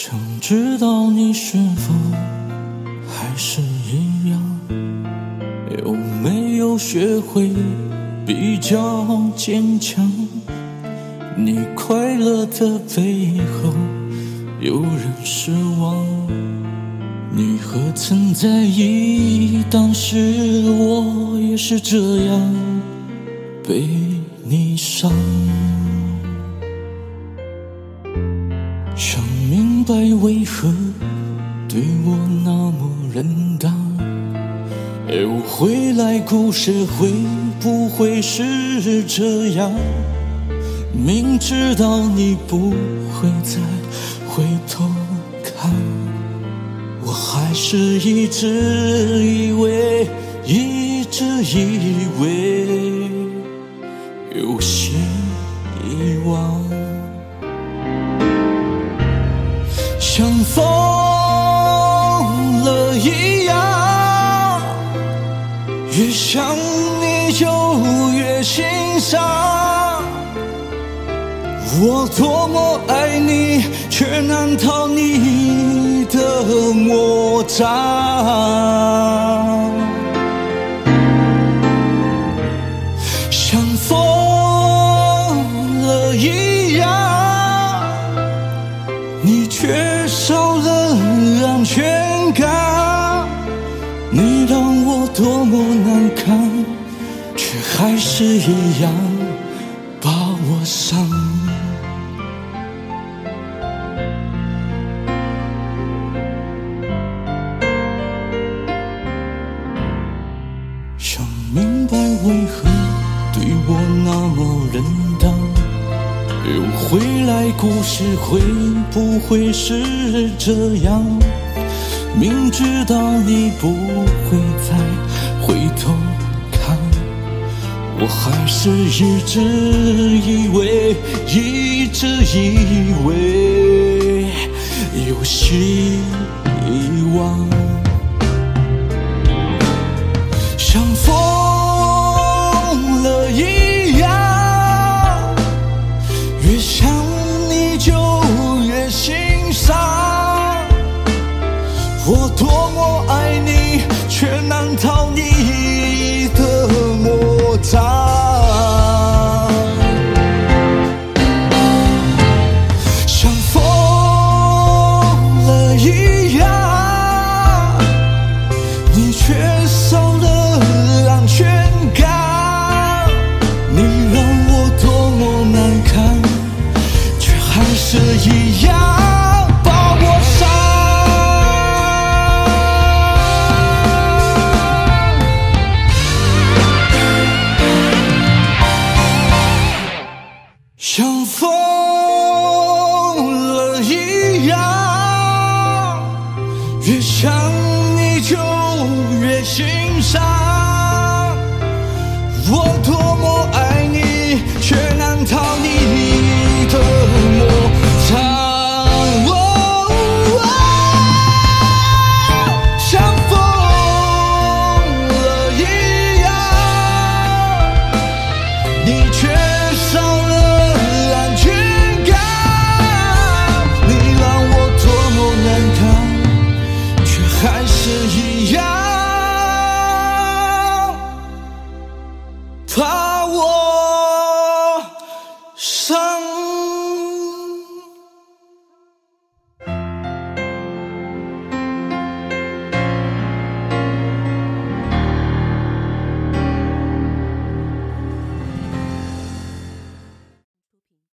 想知道你是否还是一样，有没有学会比较坚强？你快乐的背后有人失望，你何曾在意？当时我也是这样被你伤。白为何对我那么冷淡，又回来故事会不会是这样？明知道你不会再回头看，我还是一直以为，一直以为有些像疯了一样，越想你就越心伤。我多么爱你，却难逃你的魔掌。像疯了一样你让我多么难堪，却还是一样把我伤。想明白为何对我那么冷淡，又回来故事会不会是这样？明知道你不会再回头看，我还是一直以为，一直以为有希望。我多么爱你，却难逃你的魔掌。越想你就越心伤。